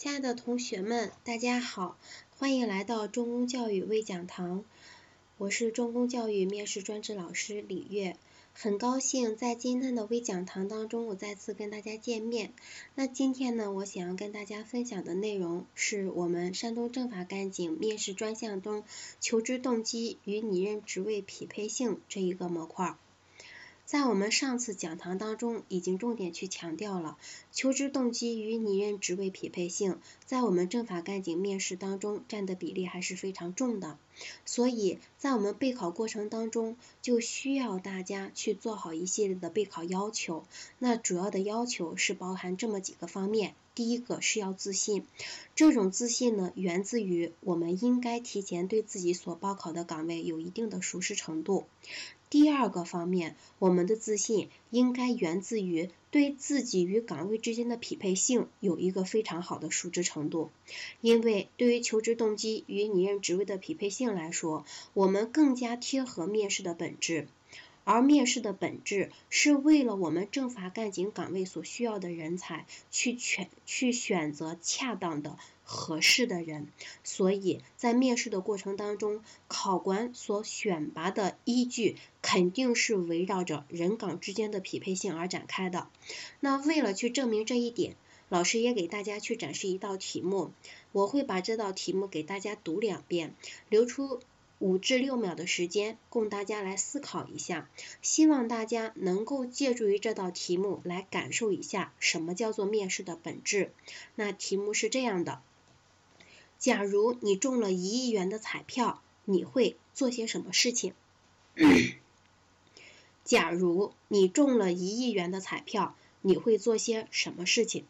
亲爱的同学们，大家好，欢迎来到中公教育微讲堂。我是中公教育面试专职老师李月，很高兴在今天的微讲堂当中，我再次跟大家见面。那今天呢，我想要跟大家分享的内容是我们山东政法干警面试专项中求职动机与拟任职位匹配性这一个模块。在我们上次讲堂当中，已经重点去强调了求职动机与拟任职位匹配性，在我们政法干警面试当中占的比例还是非常重的。所以在我们备考过程当中，就需要大家去做好一系列的备考要求。那主要的要求是包含这么几个方面。第一个是要自信，这种自信呢，源自于我们应该提前对自己所报考的岗位有一定的熟识程度。第二个方面，我们的自信应该源自于对自己与岗位之间的匹配性有一个非常好的熟知程度。因为对于求职动机与拟任职位的匹配性来说，我们更加贴合面试的本质。而面试的本质是为了我们政法干警岗位所需要的人才去选去选择恰当的合适的人，所以在面试的过程当中，考官所选拔的依据肯定是围绕着人岗之间的匹配性而展开的。那为了去证明这一点，老师也给大家去展示一道题目，我会把这道题目给大家读两遍，留出。五至六秒的时间，供大家来思考一下。希望大家能够借助于这道题目来感受一下什么叫做面试的本质。那题目是这样的：假如你中了一亿元的彩票，你会做些什么事情？假如你中了一亿元的彩票，你会做些什么事情？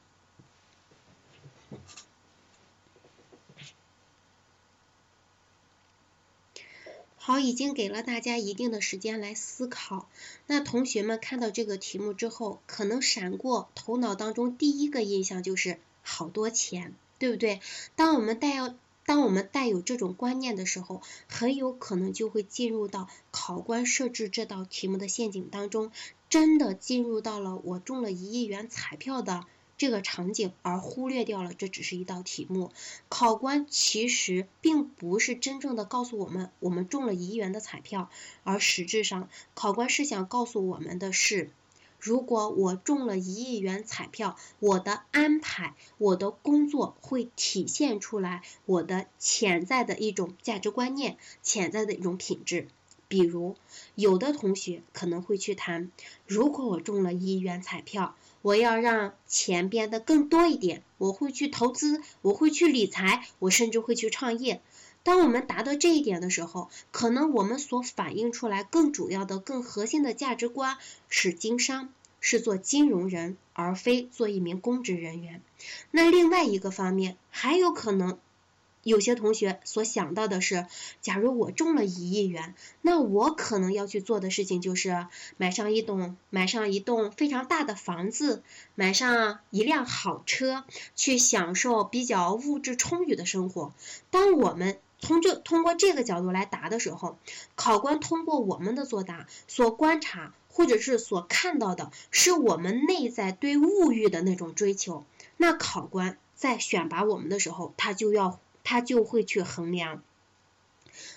好，已经给了大家一定的时间来思考。那同学们看到这个题目之后，可能闪过头脑当中第一个印象就是好多钱，对不对？当我们带要，当我们带有这种观念的时候，很有可能就会进入到考官设置这道题目的陷阱当中，真的进入到了我中了一亿元彩票的。这个场景，而忽略掉了这只是一道题目。考官其实并不是真正的告诉我们，我们中了一亿元的彩票，而实质上，考官是想告诉我们的是，如果我中了一亿元彩票，我的安排，我的工作会体现出来我的潜在的一种价值观念，潜在的一种品质。比如，有的同学可能会去谈，如果我中了一亿元彩票。我要让钱变得更多一点，我会去投资，我会去理财，我甚至会去创业。当我们达到这一点的时候，可能我们所反映出来更主要的、更核心的价值观是经商，是做金融人，而非做一名公职人员。那另外一个方面，还有可能。有些同学所想到的是，假如我中了一亿元，那我可能要去做的事情就是买上一栋买上一栋非常大的房子，买上一辆好车，去享受比较物质充裕的生活。当我们从这通过这个角度来答的时候，考官通过我们的作答所观察或者是所看到的是我们内在对物欲的那种追求。那考官在选拔我们的时候，他就要。他就会去衡量，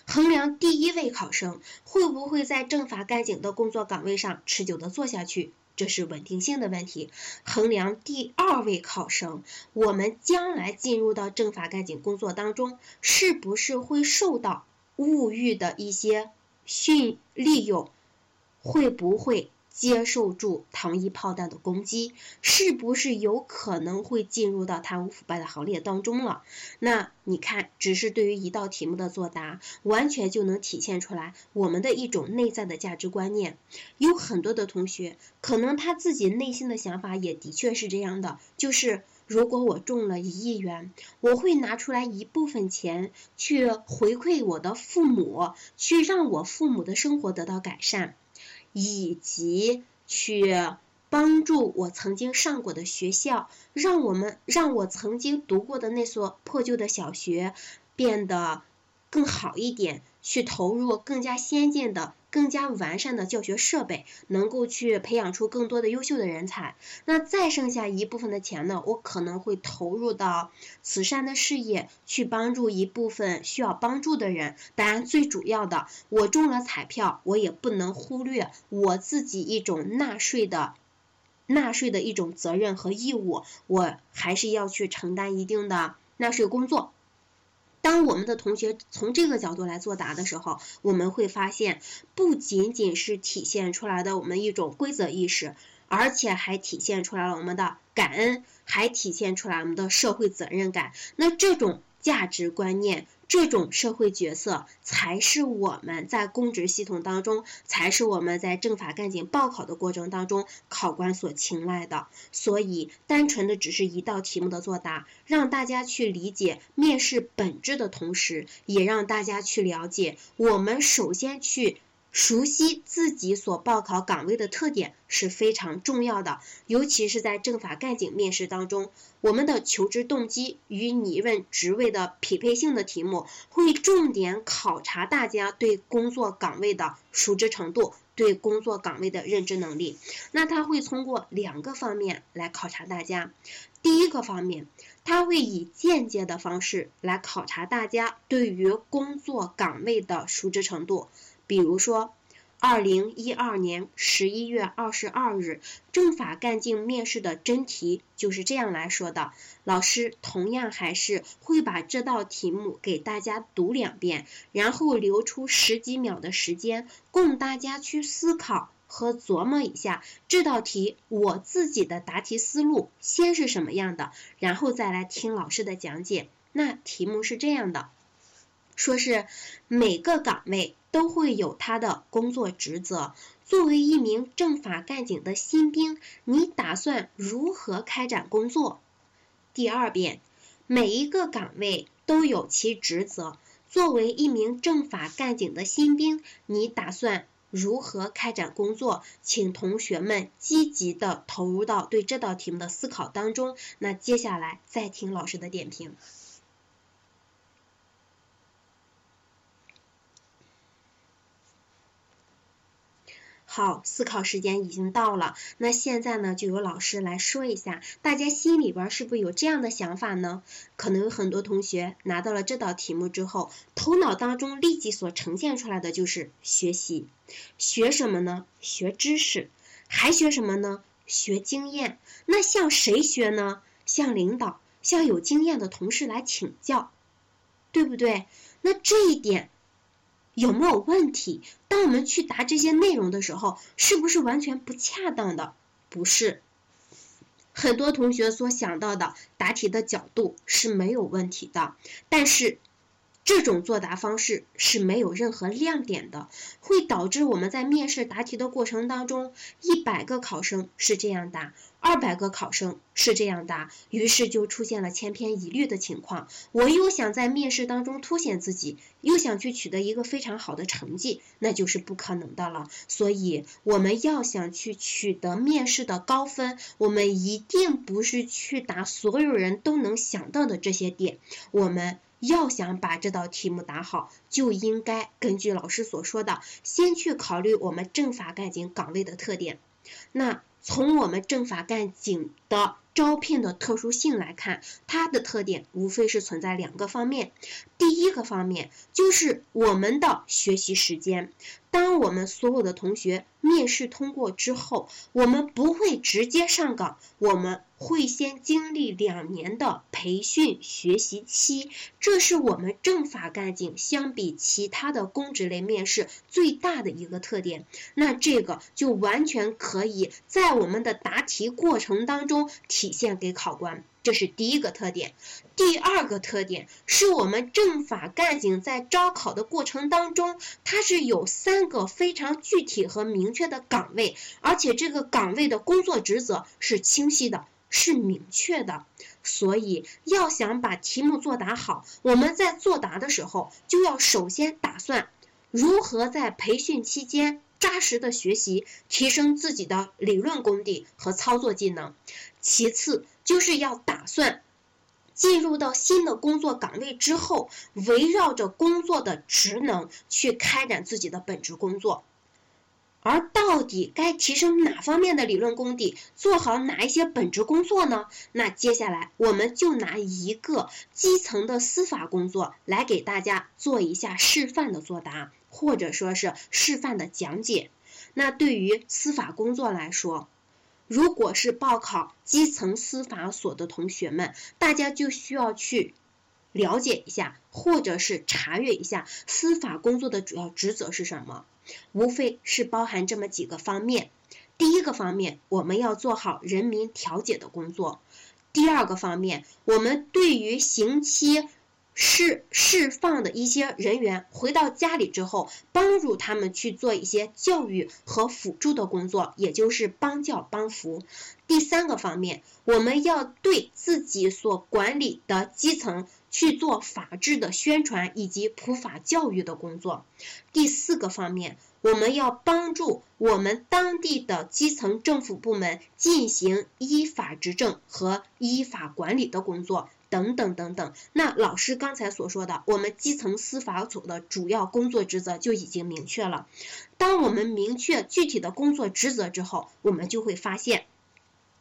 衡量第一位考生会不会在政法干警的工作岗位上持久的做下去，这是稳定性的问题。衡量第二位考生，我们将来进入到政法干警工作当中，是不是会受到物欲的一些训利用，会不会？接受住糖衣炮弹的攻击，是不是有可能会进入到贪污腐败的行列当中了？那你看，只是对于一道题目的作答，完全就能体现出来我们的一种内在的价值观念。有很多的同学，可能他自己内心的想法也的确是这样的，就是如果我中了一亿元，我会拿出来一部分钱去回馈我的父母，去让我父母的生活得到改善。以及去帮助我曾经上过的学校，让我们让我曾经读过的那所破旧的小学变得更好一点，去投入更加先进的、更加完善的教学设备，能够去培养出更多的优秀的人才。那再剩下一部分的钱呢，我可能会投入到慈善的事业，去帮助一部分需要帮助的人。当然，最主要的，我中了彩票，我也不能忽略我自己一种纳税的。纳税的一种责任和义务，我还是要去承担一定的纳税工作。当我们的同学从这个角度来作答的时候，我们会发现，不仅仅是体现出来的我们一种规则意识，而且还体现出来了我们的感恩，还体现出来我们的社会责任感。那这种价值观念。这种社会角色才是我们在公职系统当中，才是我们在政法干警报考的过程当中考官所青睐的。所以，单纯的只是一道题目的作答，让大家去理解面试本质的同时，也让大家去了解我们首先去。熟悉自己所报考岗位的特点是非常重要的，尤其是在政法干警面试当中，我们的求职动机与拟问职位的匹配性的题目，会重点考察大家对工作岗位的熟知程度，对工作岗位的认知能力。那他会通过两个方面来考察大家。第一个方面，他会以间接的方式来考察大家对于工作岗位的熟知程度。比如说，二零一二年十一月二十二日政法干警面试的真题就是这样来说的。老师同样还是会把这道题目给大家读两遍，然后留出十几秒的时间供大家去思考和琢磨一下这道题我自己的答题思路先是什么样的，然后再来听老师的讲解。那题目是这样的，说是每个岗位。都会有他的工作职责。作为一名政法干警的新兵，你打算如何开展工作？第二遍，每一个岗位都有其职责。作为一名政法干警的新兵，你打算如何开展工作？请同学们积极的投入到对这道题目的思考当中。那接下来再听老师的点评。好，思考时间已经到了。那现在呢，就由老师来说一下，大家心里边是不是有这样的想法呢？可能有很多同学拿到了这道题目之后，头脑当中立即所呈现出来的就是学习，学什么呢？学知识，还学什么呢？学经验。那向谁学呢？向领导，向有经验的同事来请教，对不对？那这一点。有没有问题？当我们去答这些内容的时候，是不是完全不恰当的？不是，很多同学所想到的答题的角度是没有问题的，但是这种作答方式是没有任何亮点的，会导致我们在面试答题的过程当中，一百个考生是这样答。二百个考生是这样答，于是就出现了千篇一律的情况。我又想在面试当中凸显自己，又想去取得一个非常好的成绩，那就是不可能的了。所以我们要想去取得面试的高分，我们一定不是去答所有人都能想到的这些点。我们要想把这道题目答好，就应该根据老师所说的，先去考虑我们政法干警岗位的特点。那。从我们政法干警的招聘的特殊性来看，它的特点无非是存在两个方面。第一个方面就是我们的学习时间。当我们所有的同学面试通过之后，我们不会直接上岗，我们会先经历两年的培训学习期，这是我们政法干警相比其他的公职类面试最大的一个特点。那这个就完全可以在我们的答题过程当中体现给考官。这是第一个特点，第二个特点是我们政法干警在招考的过程当中，它是有三个非常具体和明确的岗位，而且这个岗位的工作职责是清晰的，是明确的。所以要想把题目作答好，我们在作答的时候就要首先打算如何在培训期间扎实的学习，提升自己的理论功底和操作技能。其次。就是要打算进入到新的工作岗位之后，围绕着工作的职能去开展自己的本职工作。而到底该提升哪方面的理论功底，做好哪一些本职工作呢？那接下来我们就拿一个基层的司法工作来给大家做一下示范的作答，或者说是示范的讲解。那对于司法工作来说，如果是报考基层司法所的同学们，大家就需要去了解一下，或者是查阅一下司法工作的主要职责是什么。无非是包含这么几个方面。第一个方面，我们要做好人民调解的工作；第二个方面，我们对于刑期释释放的一些人员回到家里之后，帮助他们去做一些教育和辅助的工作，也就是帮教帮扶。第三个方面，我们要对自己所管理的基层。去做法治的宣传以及普法教育的工作。第四个方面，我们要帮助我们当地的基层政府部门进行依法执政和依法管理的工作，等等等等。那老师刚才所说的，我们基层司法所的主要工作职责就已经明确了。当我们明确具体的工作职责之后，我们就会发现。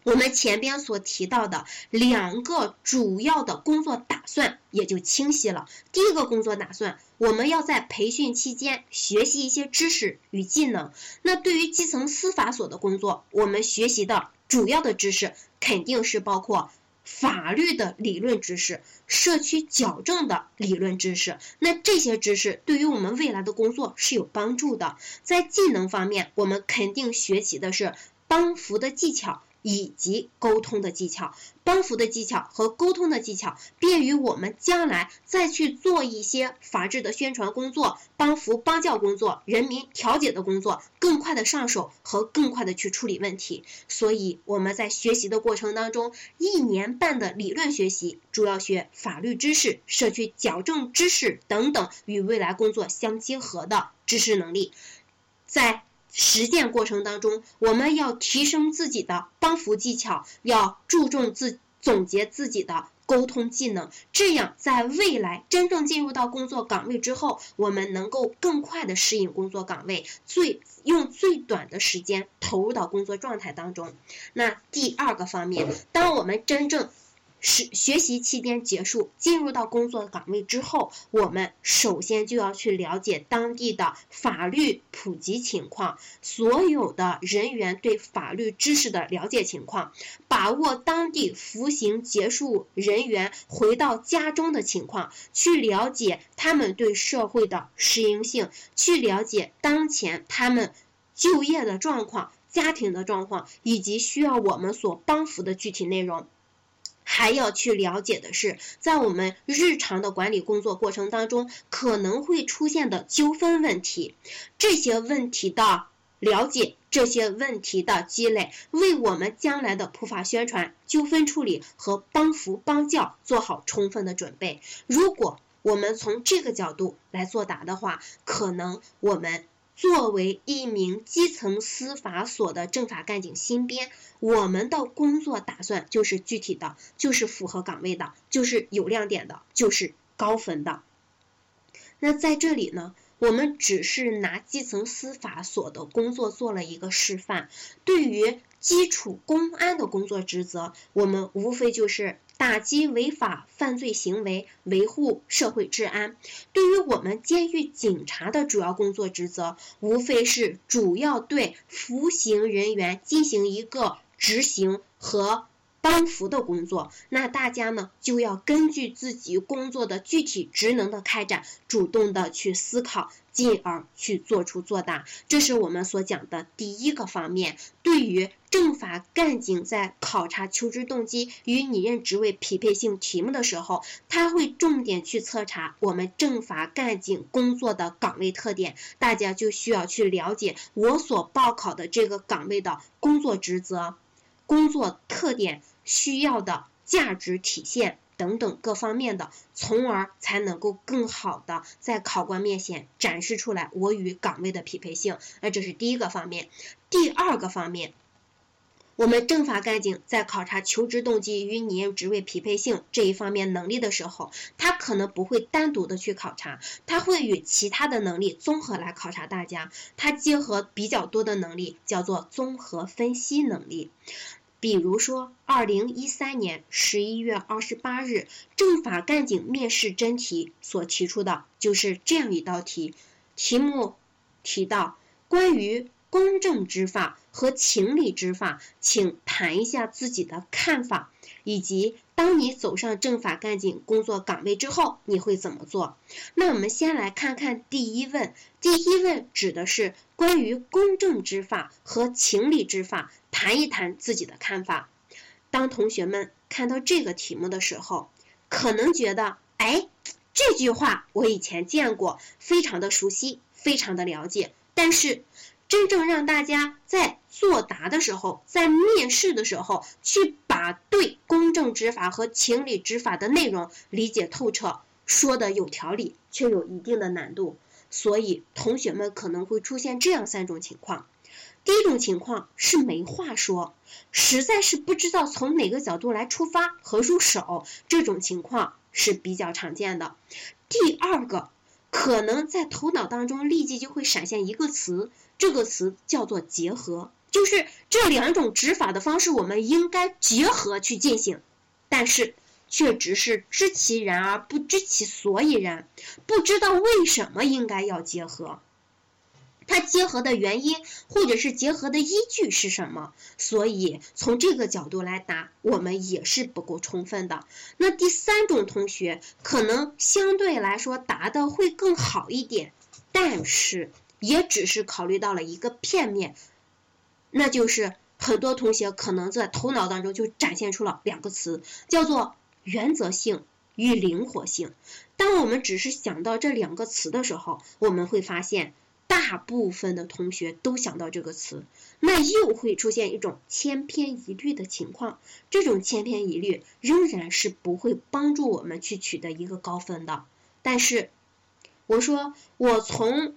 我们前边所提到的两个主要的工作打算也就清晰了。第一个工作打算，我们要在培训期间学习一些知识与技能。那对于基层司法所的工作，我们学习的主要的知识肯定是包括法律的理论知识、社区矫正的理论知识。那这些知识对于我们未来的工作是有帮助的。在技能方面，我们肯定学习的是帮扶的技巧。以及沟通的技巧、帮扶的技巧和沟通的技巧，便于我们将来再去做一些法治的宣传工作、帮扶帮教工作、人民调解的工作，更快的上手和更快的去处理问题。所以我们在学习的过程当中，一年半的理论学习，主要学法律知识、社区矫正知识等等与未来工作相结合的知识能力，在。实践过程当中，我们要提升自己的帮扶技巧，要注重自总结自己的沟通技能，这样在未来真正进入到工作岗位之后，我们能够更快的适应工作岗位，最用最短的时间投入到工作状态当中。那第二个方面，当我们真正是学习期间结束，进入到工作岗位之后，我们首先就要去了解当地的法律普及情况，所有的人员对法律知识的了解情况，把握当地服刑结束人员回到家中的情况，去了解他们对社会的适应性，去了解当前他们就业的状况、家庭的状况，以及需要我们所帮扶的具体内容。还要去了解的是，在我们日常的管理工作过程当中，可能会出现的纠纷问题，这些问题的了解，这些问题的积累，为我们将来的普法宣传、纠纷处理和帮扶帮教做好充分的准备。如果我们从这个角度来作答的话，可能我们。作为一名基层司法所的政法干警新编，我们的工作打算就是具体的，就是符合岗位的，就是有亮点的，就是高分的。那在这里呢，我们只是拿基层司法所的工作做了一个示范。对于基础公安的工作职责，我们无非就是。打击违法犯罪行为，维护社会治安。对于我们监狱警察的主要工作职责，无非是主要对服刑人员进行一个执行和。帮扶的工作，那大家呢就要根据自己工作的具体职能的开展，主动的去思考，进而去做出作答。这是我们所讲的第一个方面。对于政法干警在考察求职动机与拟任职位匹配性题目的时候，他会重点去测查我们政法干警工作的岗位特点。大家就需要去了解我所报考的这个岗位的工作职责、工作特点。需要的价值体现等等各方面的，从而才能够更好的在考官面前展示出来我与岗位的匹配性。那这是第一个方面。第二个方面。我们政法干警在考察求职动机与你职位匹配性这一方面能力的时候，他可能不会单独的去考察，他会与其他的能力综合来考察大家，他结合比较多的能力，叫做综合分析能力。比如说，二零一三年十一月二十八日，政法干警面试真题所提出的就是这样一道题，题目提到关于公正执法和情理执法，请谈一下自己的看法，以及当你走上政法干警工作岗位之后，你会怎么做？那我们先来看看第一问，第一问指的是关于公正执法和情理执法。谈一谈自己的看法。当同学们看到这个题目的时候，可能觉得，哎，这句话我以前见过，非常的熟悉，非常的了解。但是，真正让大家在作答的时候，在面试的时候，去把对公正执法和情理执法的内容理解透彻，说的有条理，却有一定的难度。所以，同学们可能会出现这样三种情况。第一种情况是没话说，实在是不知道从哪个角度来出发和入手，这种情况是比较常见的。第二个，可能在头脑当中立即就会闪现一个词，这个词叫做结合，就是这两种执法的方式我们应该结合去进行，但是却只是知其然而不知其所以然，不知道为什么应该要结合。它结合的原因或者是结合的依据是什么？所以从这个角度来答，我们也是不够充分的。那第三种同学可能相对来说答的会更好一点，但是也只是考虑到了一个片面，那就是很多同学可能在头脑当中就展现出了两个词，叫做原则性与灵活性。当我们只是想到这两个词的时候，我们会发现。大部分的同学都想到这个词，那又会出现一种千篇一律的情况。这种千篇一律仍然是不会帮助我们去取得一个高分的。但是，我说我从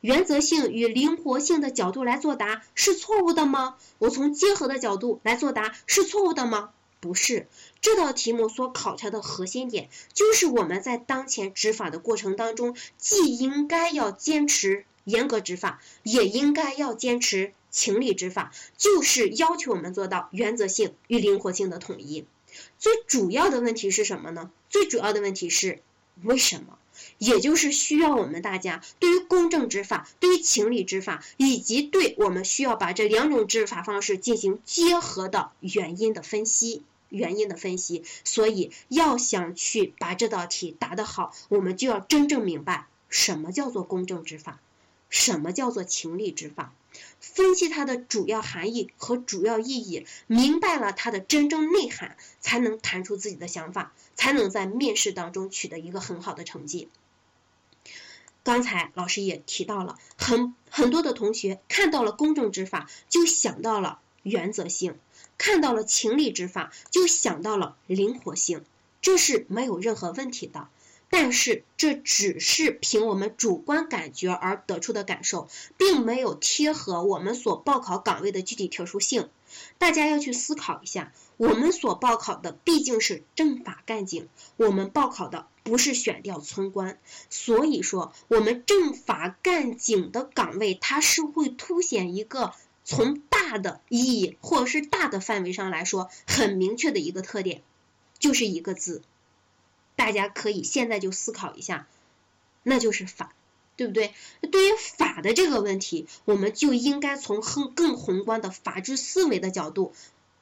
原则性与灵活性的角度来作答是错误的吗？我从结合的角度来作答是错误的吗？不是。这道题目所考察的核心点就是我们在当前执法的过程当中，既应该要坚持。严格执法也应该要坚持情理执法，就是要求我们做到原则性与灵活性的统一。最主要的问题是什么呢？最主要的问题是为什么？也就是需要我们大家对于公正执法、对于情理执法，以及对我们需要把这两种执法方式进行结合的原因的分析。原因的分析。所以要想去把这道题答得好，我们就要真正明白什么叫做公正执法。什么叫做情理执法？分析它的主要含义和主要意义，明白了它的真正内涵，才能谈出自己的想法，才能在面试当中取得一个很好的成绩。刚才老师也提到了，很很多的同学看到了公正执法，就想到了原则性；看到了情理执法，就想到了灵活性，这是没有任何问题的。但是这只是凭我们主观感觉而得出的感受，并没有贴合我们所报考岗位的具体特殊性。大家要去思考一下，我们所报考的毕竟是政法干警，我们报考的不是选调村官。所以说，我们政法干警的岗位，它是会凸显一个从大的意义或者是大的范围上来说很明确的一个特点，就是一个字。大家可以现在就思考一下，那就是法，对不对？对于法的这个问题，我们就应该从更更宏观的法治思维的角度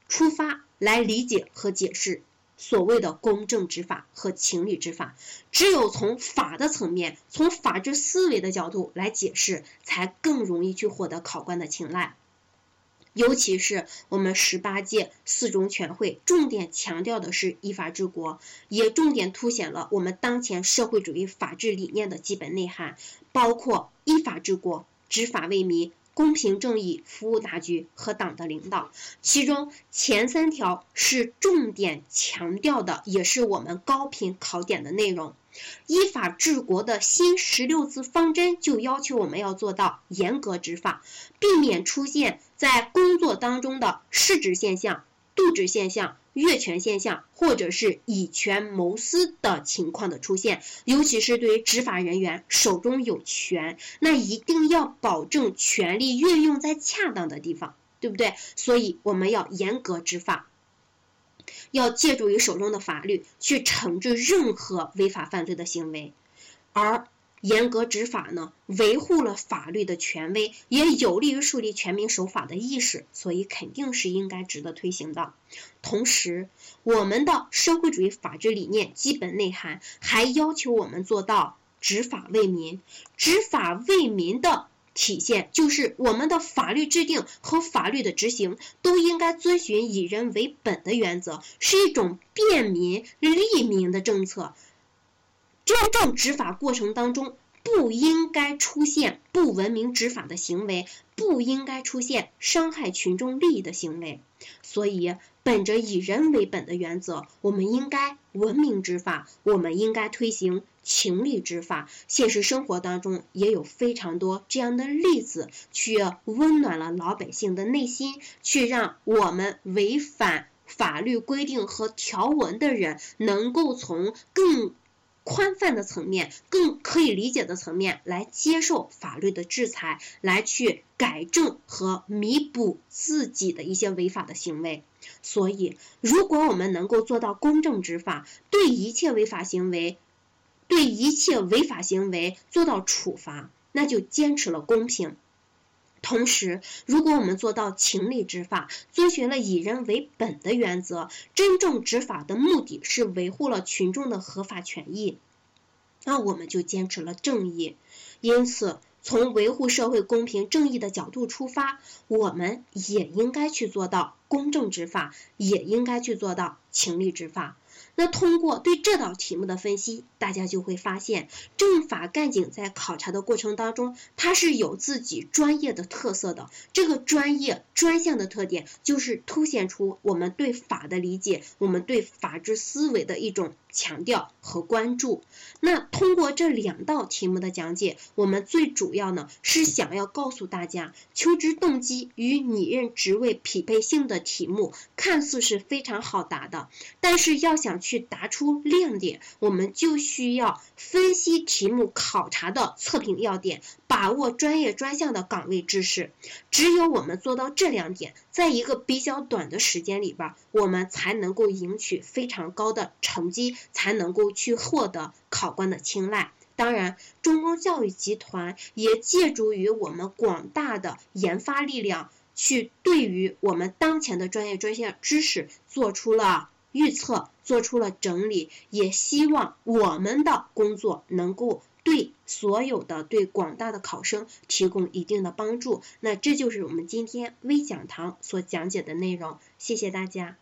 出发来理解和解释所谓的公正执法和情理执法。只有从法的层面，从法治思维的角度来解释，才更容易去获得考官的青睐。尤其是我们十八届四中全会重点强调的是依法治国，也重点凸显了我们当前社会主义法治理念的基本内涵，包括依法治国、执法为民、公平正义、服务大局和党的领导。其中前三条是重点强调的，也是我们高频考点的内容。依法治国的新十六字方针就要求我们要做到严格执法，避免出现在工作当中的失职现象、渎职现象。越权现象，或者是以权谋私的情况的出现，尤其是对于执法人员手中有权，那一定要保证权力运用在恰当的地方，对不对？所以我们要严格执法，要借助于手中的法律去惩治任何违法犯罪的行为，而。严格执法呢，维护了法律的权威，也有利于树立全民守法的意识，所以肯定是应该值得推行的。同时，我们的社会主义法治理念基本内涵还要求我们做到执法为民。执法为民的体现，就是我们的法律制定和法律的执行都应该遵循以人为本的原则，是一种便民利民的政策。真正执法过程当中，不应该出现不文明执法的行为，不应该出现伤害群众利益的行为。所以，本着以人为本的原则，我们应该文明执法，我们应该推行情理执法。现实生活当中也有非常多这样的例子，去温暖了老百姓的内心，去让我们违反法律规定和条文的人，能够从更。宽泛的层面，更可以理解的层面来接受法律的制裁，来去改正和弥补自己的一些违法的行为。所以，如果我们能够做到公正执法，对一切违法行为，对一切违法行为做到处罚，那就坚持了公平。同时，如果我们做到情理执法，遵循了以人为本的原则，真正执法的目的是维护了群众的合法权益，那我们就坚持了正义。因此，从维护社会公平正义的角度出发，我们也应该去做到公正执法，也应该去做到情理执法。那通过对这道题目的分析，大家就会发现，政法干警在考察的过程当中，它是有自己专业的特色的。这个专业专项的特点，就是凸显出我们对法的理解，我们对法治思维的一种强调和关注。那通过这两道题目的讲解，我们最主要呢是想要告诉大家，求职动机与拟任职位匹配性的题目，看似是非常好答的，但是要想去答出亮点，我们就需要分析题目考察的测评要点，把握专业专项的岗位知识。只有我们做到这两点，在一个比较短的时间里边，我们才能够赢取非常高的成绩，才能够去获得考官的青睐。当然，中公教育集团也借助于我们广大的研发力量，去对于我们当前的专业专项知识做出了。预测做出了整理，也希望我们的工作能够对所有的、对广大的考生提供一定的帮助。那这就是我们今天微讲堂所讲解的内容，谢谢大家。